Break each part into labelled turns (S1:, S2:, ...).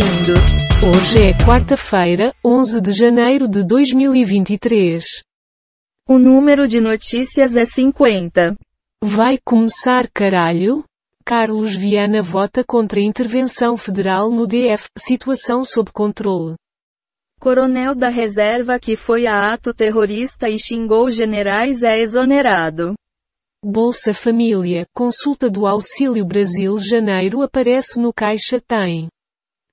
S1: Hoje é quarta-feira, 11 de janeiro de 2023.
S2: O número de notícias é 50.
S1: Vai começar caralho? Carlos Viana vota contra a intervenção federal no DF, situação sob controle.
S2: Coronel da reserva que foi a ato terrorista e xingou generais é exonerado.
S1: Bolsa Família, consulta do Auxílio Brasil Janeiro aparece no Caixa Tem.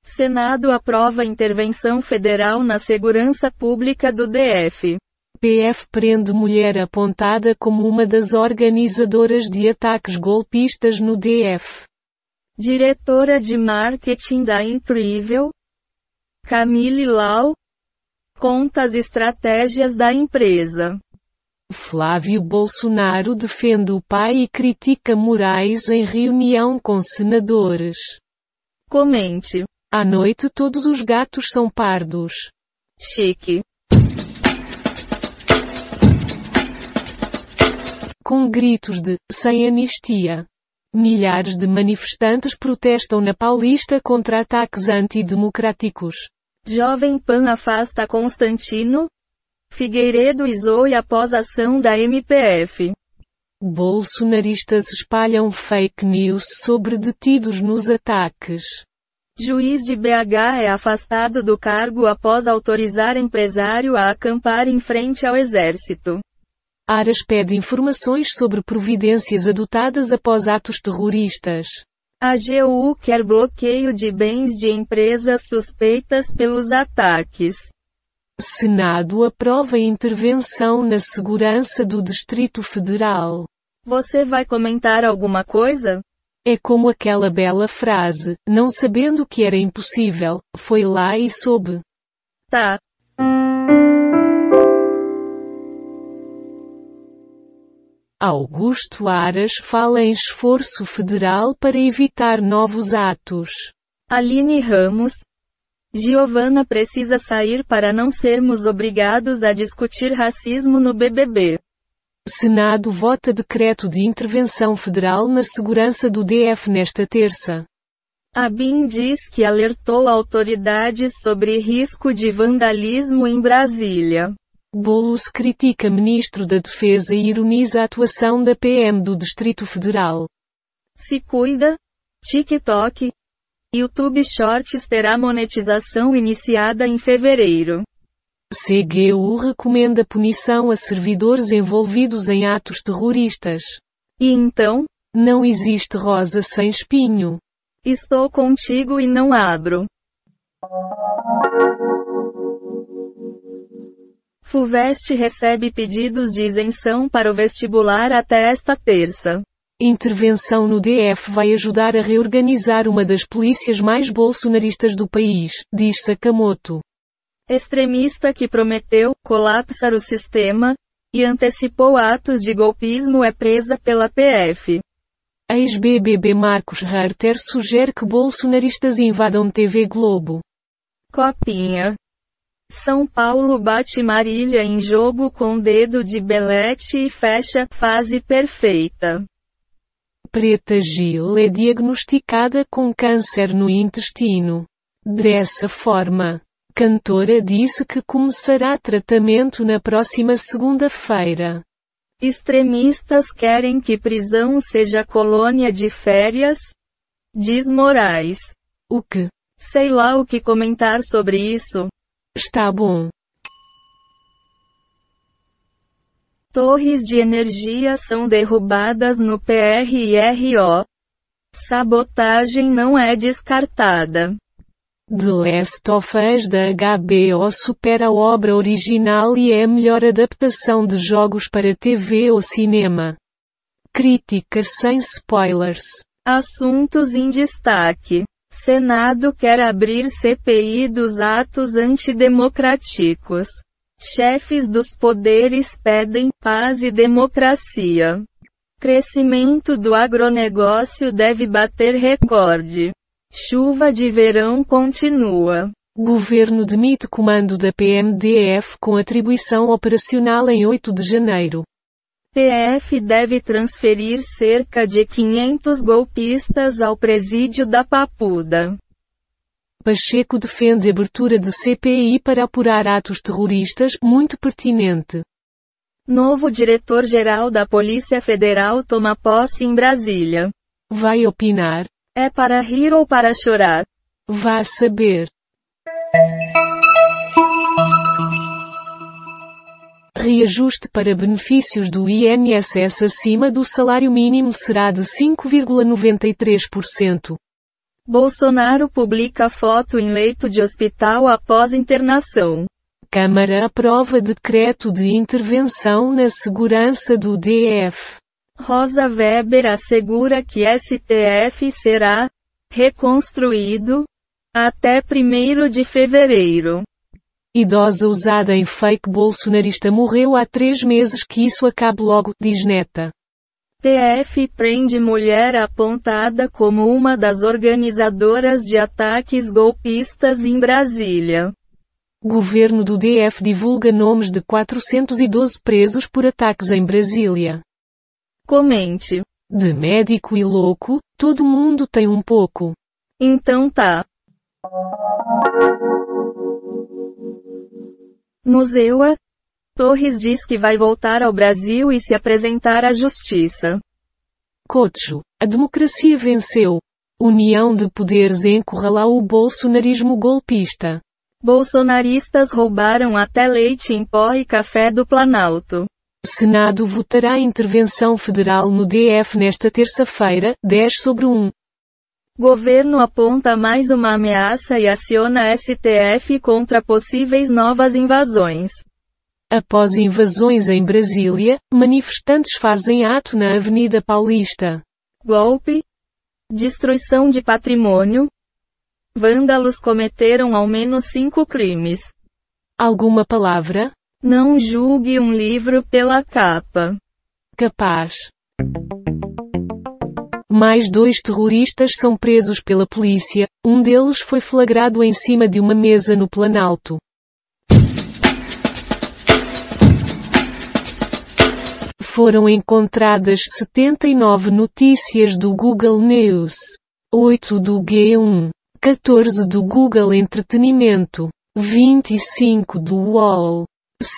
S2: Senado aprova intervenção federal na segurança pública do DF.
S1: PF prende mulher apontada como uma das organizadoras de ataques golpistas no DF.
S2: Diretora de marketing da Incrível, Camille Lau, conta as estratégias da empresa.
S1: Flávio Bolsonaro defende o pai e critica Moraes em reunião com senadores.
S2: Comente.
S1: À noite todos os gatos são pardos.
S2: Chique.
S1: Com gritos de sem anistia. Milhares de manifestantes protestam na Paulista contra ataques antidemocráticos.
S2: Jovem Pan afasta Constantino, Figueiredo e Zoe após ação da MPF.
S1: Bolsonaristas espalham fake news sobre detidos nos ataques.
S2: Juiz de BH é afastado do cargo após autorizar empresário a acampar em frente ao exército.
S1: Aras pede informações sobre providências adotadas após atos terroristas.
S2: A AGU quer bloqueio de bens de empresas suspeitas pelos ataques.
S1: Senado aprova intervenção na segurança do Distrito Federal.
S2: Você vai comentar alguma coisa?
S1: É como aquela bela frase, não sabendo que era impossível, foi lá e soube.
S2: Tá.
S1: Augusto Aras fala em esforço federal para evitar novos atos.
S2: Aline Ramos, Giovana precisa sair para não sermos obrigados a discutir racismo no BBB.
S1: Senado vota decreto de intervenção federal na segurança do DF nesta terça.
S2: A BIM diz que alertou autoridades sobre risco de vandalismo em Brasília.
S1: Boulos critica ministro da Defesa e ironiza a atuação da PM do Distrito Federal.
S2: Se cuida. TikTok, YouTube Shorts terá monetização iniciada em fevereiro.
S1: CGU recomenda punição a servidores envolvidos em atos terroristas.
S2: E então?
S1: Não existe rosa sem espinho.
S2: Estou contigo e não abro. FUVEST recebe pedidos de isenção para o vestibular até esta terça.
S1: Intervenção no DF vai ajudar a reorganizar uma das polícias mais bolsonaristas do país, diz Sakamoto.
S2: Extremista que prometeu colapsar o sistema e antecipou atos de golpismo é presa pela PF.
S1: Ex-BBB Marcos Herter sugere que bolsonaristas invadam TV Globo.
S2: Copinha. São Paulo bate Marília em jogo com dedo de Belete e fecha fase perfeita.
S1: Preta Gil é diagnosticada com câncer no intestino. Dessa forma, cantora disse que começará tratamento na próxima segunda-feira.
S2: Extremistas querem que prisão seja colônia de férias? Diz Moraes.
S1: O que?
S2: Sei lá o que comentar sobre isso.
S1: Está bom.
S2: Torres de energia são derrubadas no PRRO. Sabotagem não é descartada.
S1: The Last of Us da HBO supera a obra original e é a melhor adaptação de jogos para TV ou cinema. Crítica sem spoilers.
S2: Assuntos em destaque. Senado quer abrir CPI dos atos antidemocráticos. Chefes dos poderes pedem paz e democracia. Crescimento do agronegócio deve bater recorde. Chuva de verão continua.
S1: Governo demite comando da PMDF com atribuição operacional em 8 de janeiro.
S2: PF deve transferir cerca de 500 golpistas ao presídio da Papuda.
S1: Pacheco defende abertura de CPI para apurar atos terroristas, muito pertinente.
S2: Novo diretor-geral da Polícia Federal toma posse em Brasília.
S1: Vai opinar?
S2: É para rir ou para chorar?
S1: Vá saber. Reajuste para benefícios do INSS acima do salário mínimo será de 5,93%.
S2: Bolsonaro publica foto em leito de hospital após internação.
S1: Câmara aprova decreto de intervenção na segurança do DF.
S2: Rosa Weber assegura que STF será reconstruído até 1 de fevereiro.
S1: Idosa usada em fake bolsonarista morreu há três meses que isso acabe logo, diz neta.
S2: PF prende mulher apontada como uma das organizadoras de ataques golpistas em Brasília.
S1: Governo do DF divulga nomes de 412 presos por ataques em Brasília.
S2: Comente.
S1: De médico e louco, todo mundo tem um pouco.
S2: Então tá. Museu A. Torres diz que vai voltar ao Brasil e se apresentar à justiça.
S1: Cocho. A democracia venceu. União de poderes encurralou o bolsonarismo golpista.
S2: Bolsonaristas roubaram até leite em pó e café do Planalto.
S1: Senado votará intervenção federal no DF nesta terça-feira, 10 sobre 1.
S2: Governo aponta mais uma ameaça e aciona STF contra possíveis novas invasões.
S1: Após invasões em Brasília, manifestantes fazem ato na Avenida Paulista.
S2: Golpe. Destruição de patrimônio. Vândalos cometeram ao menos cinco crimes.
S1: Alguma palavra?
S2: Não julgue um livro pela capa.
S1: Capaz. Mais dois terroristas são presos pela polícia, um deles foi flagrado em cima de uma mesa no Planalto. Foram encontradas 79 notícias do Google News, 8 do G1. 14 do Google Entretenimento, 25 do UOL,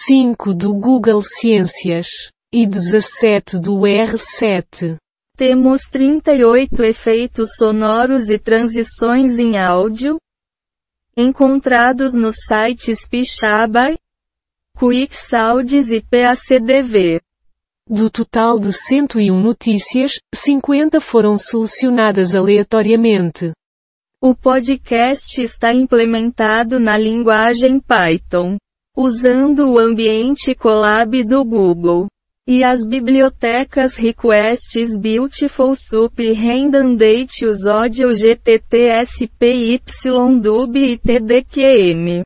S1: 5 do Google Ciências e 17 do R7.
S2: Temos 38 efeitos sonoros e transições em áudio encontrados nos sites Pixabay, QuickSounds e PACDV.
S1: Do total de 101 notícias, 50 foram selecionadas aleatoriamente.
S2: O podcast está implementado na linguagem Python, usando o ambiente Colab do Google. E as bibliotecas Requests Beautiful Sup Redundant Usod GTT SPYDUB e TDQM.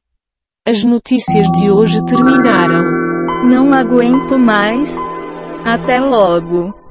S1: As notícias de hoje terminaram.
S2: Não aguento mais. Até logo.